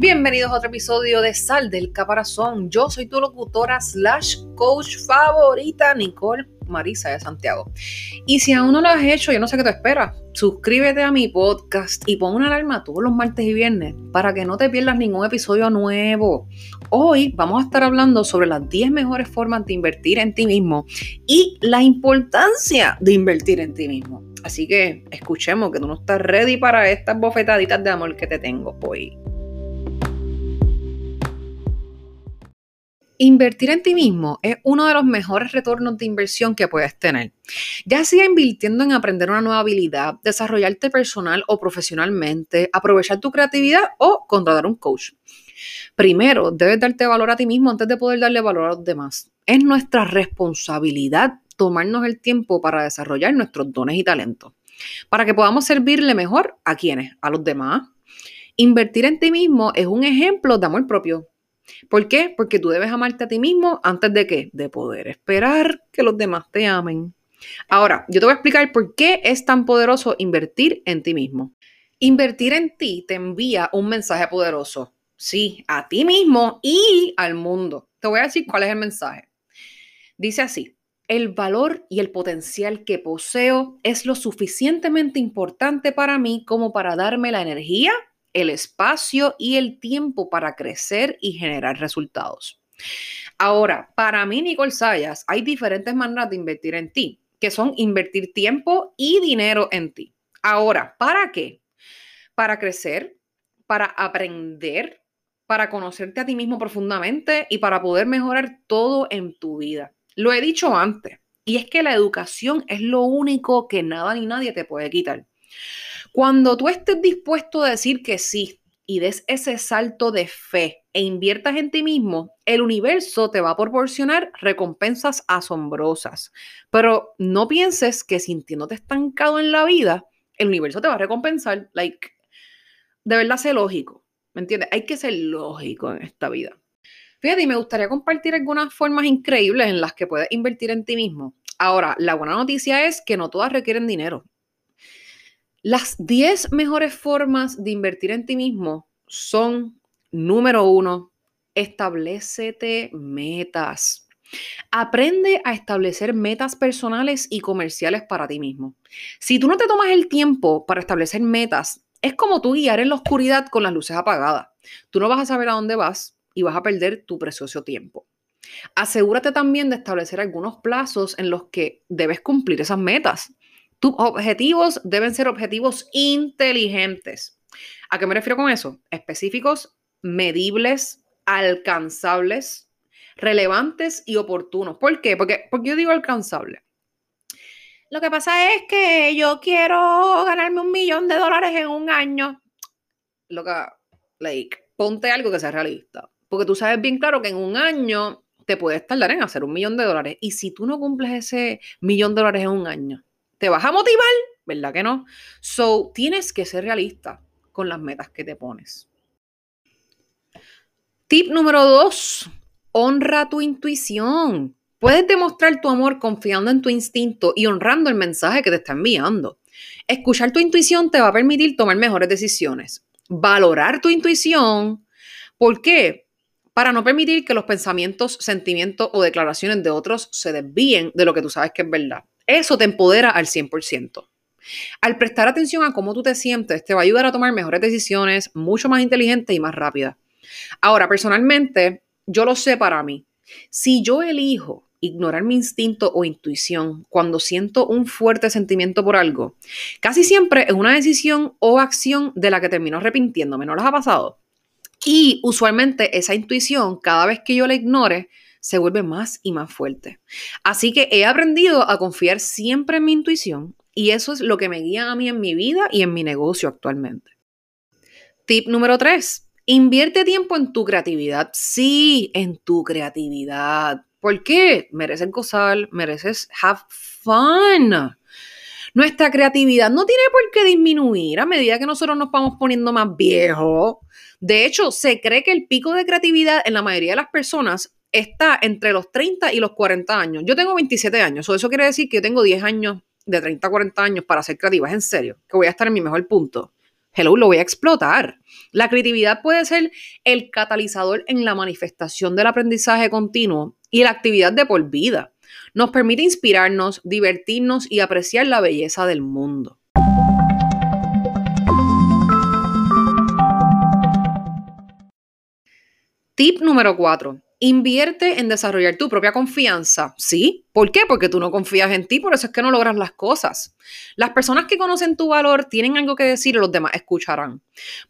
Bienvenidos a otro episodio de Sal del Caparazón. Yo soy tu locutora slash coach favorita, Nicole Marisa de Santiago. Y si aún no lo has hecho, yo no sé qué te espera. Suscríbete a mi podcast y pon una alarma todos los martes y viernes para que no te pierdas ningún episodio nuevo. Hoy vamos a estar hablando sobre las 10 mejores formas de invertir en ti mismo y la importancia de invertir en ti mismo. Así que escuchemos que tú no estás ready para estas bofetaditas de amor que te tengo hoy. Invertir en ti mismo es uno de los mejores retornos de inversión que puedes tener. Ya sea invirtiendo en aprender una nueva habilidad, desarrollarte personal o profesionalmente, aprovechar tu creatividad o contratar un coach. Primero, debes darte valor a ti mismo antes de poder darle valor a los demás. Es nuestra responsabilidad tomarnos el tiempo para desarrollar nuestros dones y talentos, para que podamos servirle mejor a quienes, a los demás. Invertir en ti mismo es un ejemplo de amor propio ¿Por qué? Porque tú debes amarte a ti mismo antes de qué? De poder esperar que los demás te amen. Ahora, yo te voy a explicar por qué es tan poderoso invertir en ti mismo. Invertir en ti te envía un mensaje poderoso. Sí, a ti mismo y al mundo. Te voy a decir cuál es el mensaje. Dice así, el valor y el potencial que poseo es lo suficientemente importante para mí como para darme la energía, el espacio y el tiempo para crecer y generar resultados. Ahora, para mí, Nicole Sayas, hay diferentes maneras de invertir en ti, que son invertir tiempo y dinero en ti. Ahora, ¿para qué? Para crecer, para aprender, para conocerte a ti mismo profundamente y para poder mejorar todo en tu vida. Lo he dicho antes, y es que la educación es lo único que nada ni nadie te puede quitar. Cuando tú estés dispuesto a decir que sí y des ese salto de fe e inviertas en ti mismo, el universo te va a proporcionar recompensas asombrosas. Pero no pienses que sintiéndote estancado en la vida, el universo te va a recompensar. Like, de verdad, sé lógico. ¿Me entiendes? Hay que ser lógico en esta vida. Fíjate, y me gustaría compartir algunas formas increíbles en las que puedes invertir en ti mismo. Ahora, la buena noticia es que no todas requieren dinero. Las 10 mejores formas de invertir en ti mismo son, número uno, establecete metas. Aprende a establecer metas personales y comerciales para ti mismo. Si tú no te tomas el tiempo para establecer metas, es como tú guiar en la oscuridad con las luces apagadas. Tú no vas a saber a dónde vas y vas a perder tu precioso tiempo. Asegúrate también de establecer algunos plazos en los que debes cumplir esas metas. Tus objetivos deben ser objetivos inteligentes. ¿A qué me refiero con eso? Específicos, medibles, alcanzables, relevantes y oportunos. ¿Por qué? Porque, porque yo digo alcanzable. Lo que pasa es que yo quiero ganarme un millón de dólares en un año. Lo que, like, ponte algo que sea realista. Porque tú sabes bien claro que en un año te puedes tardar en hacer un millón de dólares. Y si tú no cumples ese millón de dólares en un año, ¿Te vas a motivar? ¿Verdad que no? So, tienes que ser realista con las metas que te pones. Tip número dos, honra tu intuición. Puedes demostrar tu amor confiando en tu instinto y honrando el mensaje que te está enviando. Escuchar tu intuición te va a permitir tomar mejores decisiones. Valorar tu intuición. ¿Por qué? Para no permitir que los pensamientos, sentimientos o declaraciones de otros se desvíen de lo que tú sabes que es verdad. Eso te empodera al 100%. Al prestar atención a cómo tú te sientes, te va a ayudar a tomar mejores decisiones, mucho más inteligentes y más rápidas. Ahora, personalmente, yo lo sé para mí. Si yo elijo ignorar mi instinto o intuición cuando siento un fuerte sentimiento por algo, casi siempre es una decisión o acción de la que termino arrepintiéndome. ¿No les ha pasado? Y usualmente esa intuición, cada vez que yo la ignore, se vuelve más y más fuerte. Así que he aprendido a confiar siempre en mi intuición y eso es lo que me guía a mí en mi vida y en mi negocio actualmente. Tip número 3. Invierte tiempo en tu creatividad. Sí, en tu creatividad. ¿Por qué? Mereces gozar, mereces have fun. Nuestra creatividad no tiene por qué disminuir a medida que nosotros nos vamos poniendo más viejos. De hecho, se cree que el pico de creatividad en la mayoría de las personas está entre los 30 y los 40 años. Yo tengo 27 años, eso quiere decir que yo tengo 10 años de 30 a 40 años para ser creativa, es en serio, que voy a estar en mi mejor punto. hello, lo voy a explotar. La creatividad puede ser el catalizador en la manifestación del aprendizaje continuo y la actividad de por vida. Nos permite inspirarnos, divertirnos y apreciar la belleza del mundo. Tip número 4. Invierte en desarrollar tu propia confianza. ¿Sí? ¿Por qué? Porque tú no confías en ti, por eso es que no logras las cosas. Las personas que conocen tu valor tienen algo que decir y los demás escucharán.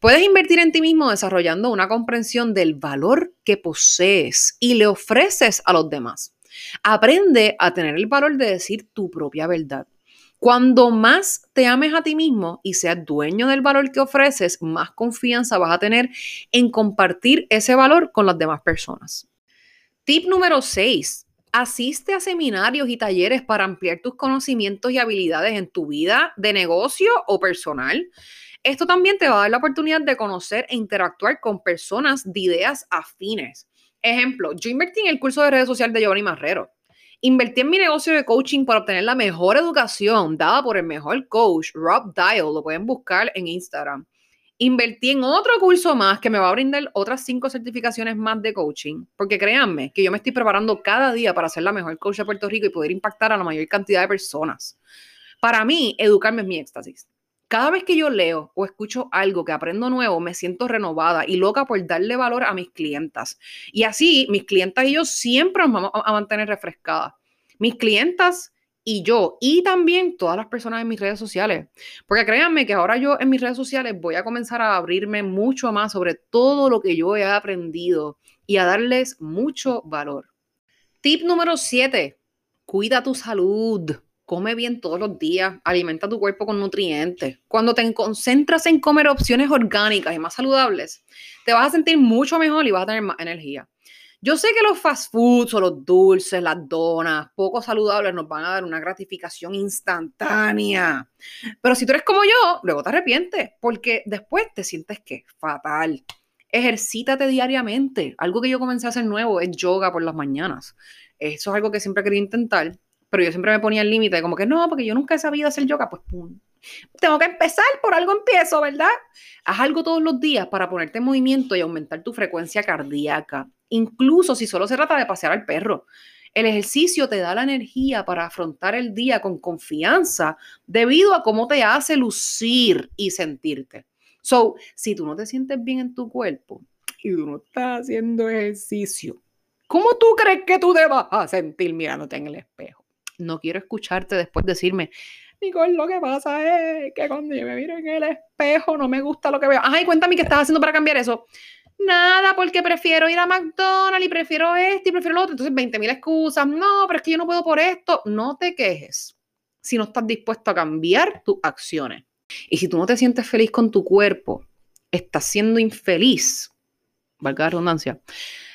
Puedes invertir en ti mismo desarrollando una comprensión del valor que posees y le ofreces a los demás. Aprende a tener el valor de decir tu propia verdad. Cuando más te ames a ti mismo y seas dueño del valor que ofreces, más confianza vas a tener en compartir ese valor con las demás personas. Tip número 6. Asiste a seminarios y talleres para ampliar tus conocimientos y habilidades en tu vida de negocio o personal. Esto también te va a dar la oportunidad de conocer e interactuar con personas de ideas afines. Ejemplo, yo invertí en el curso de redes sociales de Giovanni Marrero. Invertí en mi negocio de coaching para obtener la mejor educación dada por el mejor coach, Rob Dial, lo pueden buscar en Instagram. Invertí en otro curso más que me va a brindar otras cinco certificaciones más de coaching, porque créanme que yo me estoy preparando cada día para ser la mejor coach de Puerto Rico y poder impactar a la mayor cantidad de personas. Para mí, educarme es mi éxtasis. Cada vez que yo leo o escucho algo que aprendo nuevo, me siento renovada y loca por darle valor a mis clientas. Y así, mis clientas y yo siempre nos vamos a mantener refrescadas. Mis clientas y yo, y también todas las personas en mis redes sociales. Porque créanme que ahora yo en mis redes sociales voy a comenzar a abrirme mucho más sobre todo lo que yo he aprendido y a darles mucho valor. Tip número 7. Cuida tu salud come bien todos los días, alimenta tu cuerpo con nutrientes. Cuando te concentras en comer opciones orgánicas y más saludables, te vas a sentir mucho mejor y vas a tener más energía. Yo sé que los fast foods o los dulces, las donas, poco saludables nos van a dar una gratificación instantánea. Pero si tú eres como yo, luego te arrepientes porque después te sientes que fatal. Ejercítate diariamente. Algo que yo comencé a hacer nuevo es yoga por las mañanas. Eso es algo que siempre quería intentar pero yo siempre me ponía el límite, como que no, porque yo nunca he sabido hacer yoga, pues pum. Tengo que empezar, por algo empiezo, ¿verdad? Haz algo todos los días para ponerte en movimiento y aumentar tu frecuencia cardíaca, incluso si solo se trata de pasear al perro. El ejercicio te da la energía para afrontar el día con confianza debido a cómo te hace lucir y sentirte. So, si tú no te sientes bien en tu cuerpo y tú no estás haciendo ejercicio, ¿cómo tú crees que tú te vas a sentir mirándote en el espejo? no quiero escucharte después decirme, Nicole, lo que pasa es que cuando yo me miro en el espejo no me gusta lo que veo. Ay, cuéntame qué estás haciendo para cambiar eso. Nada, porque prefiero ir a McDonald's y prefiero esto y prefiero lo otro. Entonces, 20 mil excusas. No, pero es que yo no puedo por esto. No te quejes si no estás dispuesto a cambiar tus acciones. Y si tú no te sientes feliz con tu cuerpo, estás siendo infeliz, valga la redundancia,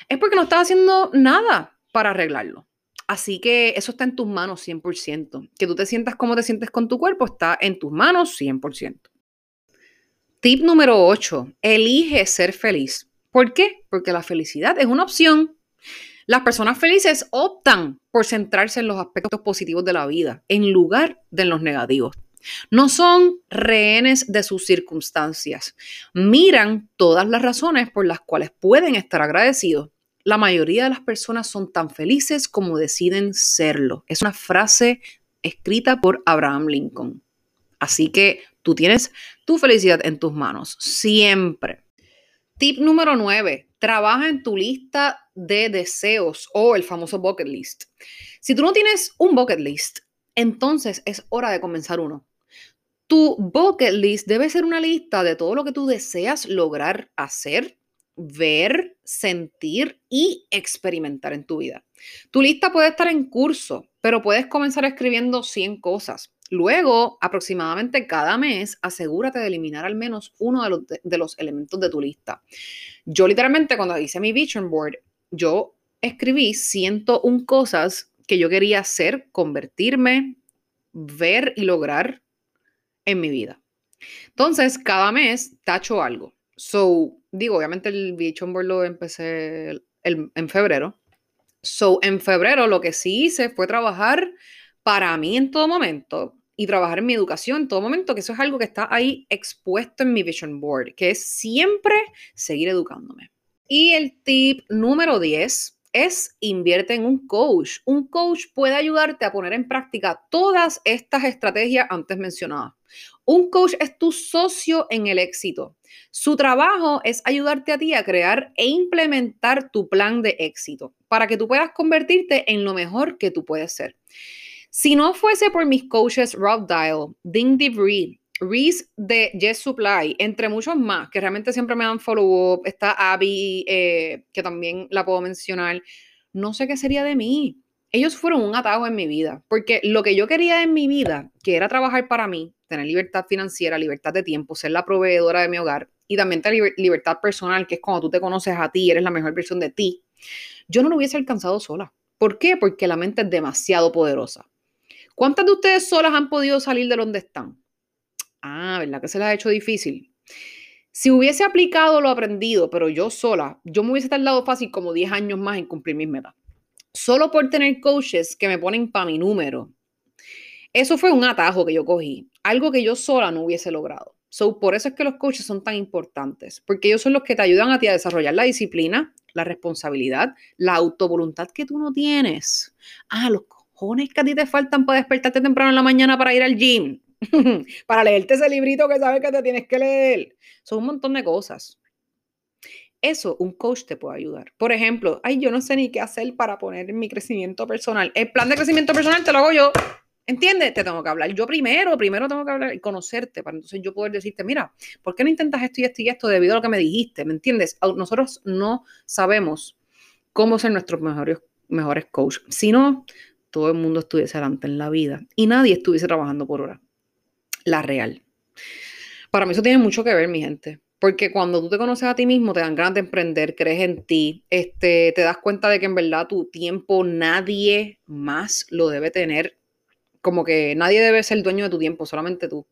es porque no estás haciendo nada para arreglarlo. Así que eso está en tus manos 100%. Que tú te sientas como te sientes con tu cuerpo está en tus manos 100%. Tip número 8. Elige ser feliz. ¿Por qué? Porque la felicidad es una opción. Las personas felices optan por centrarse en los aspectos positivos de la vida en lugar de en los negativos. No son rehenes de sus circunstancias. Miran todas las razones por las cuales pueden estar agradecidos la mayoría de las personas son tan felices como deciden serlo. Es una frase escrita por Abraham Lincoln. Así que tú tienes tu felicidad en tus manos, siempre. Tip número 9. Trabaja en tu lista de deseos o el famoso bucket list. Si tú no tienes un bucket list, entonces es hora de comenzar uno. Tu bucket list debe ser una lista de todo lo que tú deseas lograr hacer, ver, sentir y experimentar en tu vida. Tu lista puede estar en curso, pero puedes comenzar escribiendo 100 cosas. Luego, aproximadamente cada mes, asegúrate de eliminar al menos uno de los, de los elementos de tu lista. Yo literalmente cuando hice mi vision board, yo escribí 101 cosas que yo quería hacer, convertirme, ver y lograr en mi vida. Entonces, cada mes tacho algo. So, digo, obviamente el Vision Board lo empecé en febrero. So, en febrero lo que sí hice fue trabajar para mí en todo momento y trabajar en mi educación en todo momento, que eso es algo que está ahí expuesto en mi vision board, que es siempre seguir educándome. Y el tip número 10 es invierte en un coach. Un coach puede ayudarte a poner en práctica todas estas estrategias antes mencionadas. Un coach es tu socio en el éxito. Su trabajo es ayudarte a ti a crear e implementar tu plan de éxito para que tú puedas convertirte en lo mejor que tú puedes ser. Si no fuese por mis coaches Rob Dial, Ding DeVry, Reese de Yes Supply, entre muchos más, que realmente siempre me dan follow-up, está Abby, eh, que también la puedo mencionar, no sé qué sería de mí. Ellos fueron un atajo en mi vida, porque lo que yo quería en mi vida, que era trabajar para mí, tener libertad financiera, libertad de tiempo, ser la proveedora de mi hogar y también tener libertad personal, que es cuando tú te conoces a ti, eres la mejor versión de ti, yo no lo hubiese alcanzado sola. ¿Por qué? Porque la mente es demasiado poderosa. ¿Cuántas de ustedes solas han podido salir de donde están? Ah, ¿verdad que se les ha hecho difícil? Si hubiese aplicado lo aprendido, pero yo sola, yo me hubiese tardado fácil como 10 años más en cumplir mis metas. Solo por tener coaches que me ponen para mi número. Eso fue un atajo que yo cogí, algo que yo sola no hubiese logrado. So, por eso es que los coaches son tan importantes, porque ellos son los que te ayudan a ti a desarrollar la disciplina, la responsabilidad, la autovoluntad que tú no tienes. Ah, los cojones que a ti te faltan para despertarte temprano en la mañana para ir al gym, para leerte ese librito que sabes que te tienes que leer. Son un montón de cosas. Eso un coach te puede ayudar. Por ejemplo, ay, yo no sé ni qué hacer para poner mi crecimiento personal. El plan de crecimiento personal te lo hago yo. ¿Entiendes? Te tengo que hablar yo primero, primero tengo que hablar y conocerte para entonces yo poder decirte, mira, ¿por qué no intentas esto y esto y esto debido a lo que me dijiste? ¿Me entiendes? Nosotros no sabemos cómo ser nuestros mejores, mejores coaches. Si no, todo el mundo estuviese adelante en la vida y nadie estuviese trabajando por hora. La real. Para mí eso tiene mucho que ver, mi gente. Porque cuando tú te conoces a ti mismo, te dan ganas de emprender, crees en ti, este, te das cuenta de que en verdad tu tiempo nadie más lo debe tener como que nadie debe ser dueño de tu tiempo, solamente tú.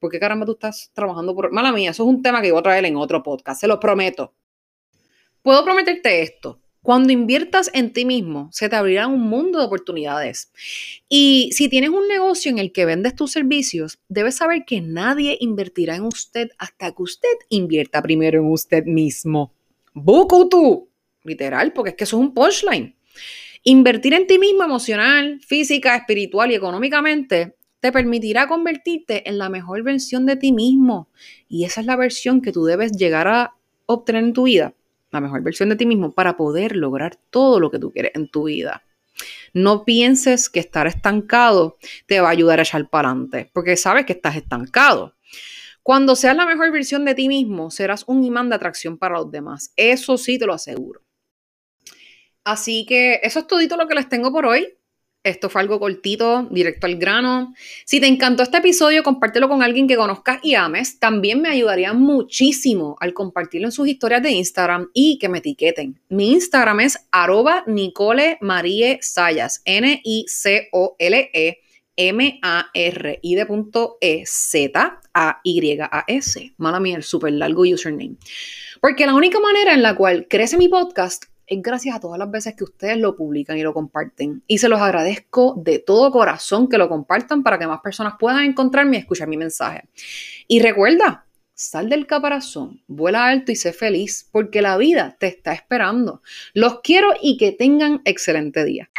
¿Por qué caramba tú estás trabajando por... Mala mía, eso es un tema que voy a traer en otro podcast, se lo prometo. Puedo prometerte esto. Cuando inviertas en ti mismo, se te abrirá un mundo de oportunidades. Y si tienes un negocio en el que vendes tus servicios, debes saber que nadie invertirá en usted hasta que usted invierta primero en usted mismo. ¡Buku tú! Literal, porque es que eso es un punchline. Invertir en ti mismo emocional, física, espiritual y económicamente te permitirá convertirte en la mejor versión de ti mismo. Y esa es la versión que tú debes llegar a obtener en tu vida, la mejor versión de ti mismo para poder lograr todo lo que tú quieres en tu vida. No pienses que estar estancado te va a ayudar a echar para adelante, porque sabes que estás estancado. Cuando seas la mejor versión de ti mismo, serás un imán de atracción para los demás. Eso sí te lo aseguro. Así que eso es todo lo que les tengo por hoy. Esto fue algo cortito, directo al grano. Si te encantó este episodio, compártelo con alguien que conozcas y ames. También me ayudaría muchísimo al compartirlo en sus historias de Instagram y que me etiqueten. Mi Instagram es arroba Nicole Marie Sayas, N-I-C-O-L-E. M-A-R-I de punto E Z-A-Y-A-S. Mala mía, el súper largo username. Porque la única manera en la cual crece mi podcast es gracias a todas las veces que ustedes lo publican y lo comparten. Y se los agradezco de todo corazón que lo compartan para que más personas puedan encontrarme y escuchar mi mensaje. Y recuerda, sal del caparazón, vuela alto y sé feliz, porque la vida te está esperando. Los quiero y que tengan excelente día.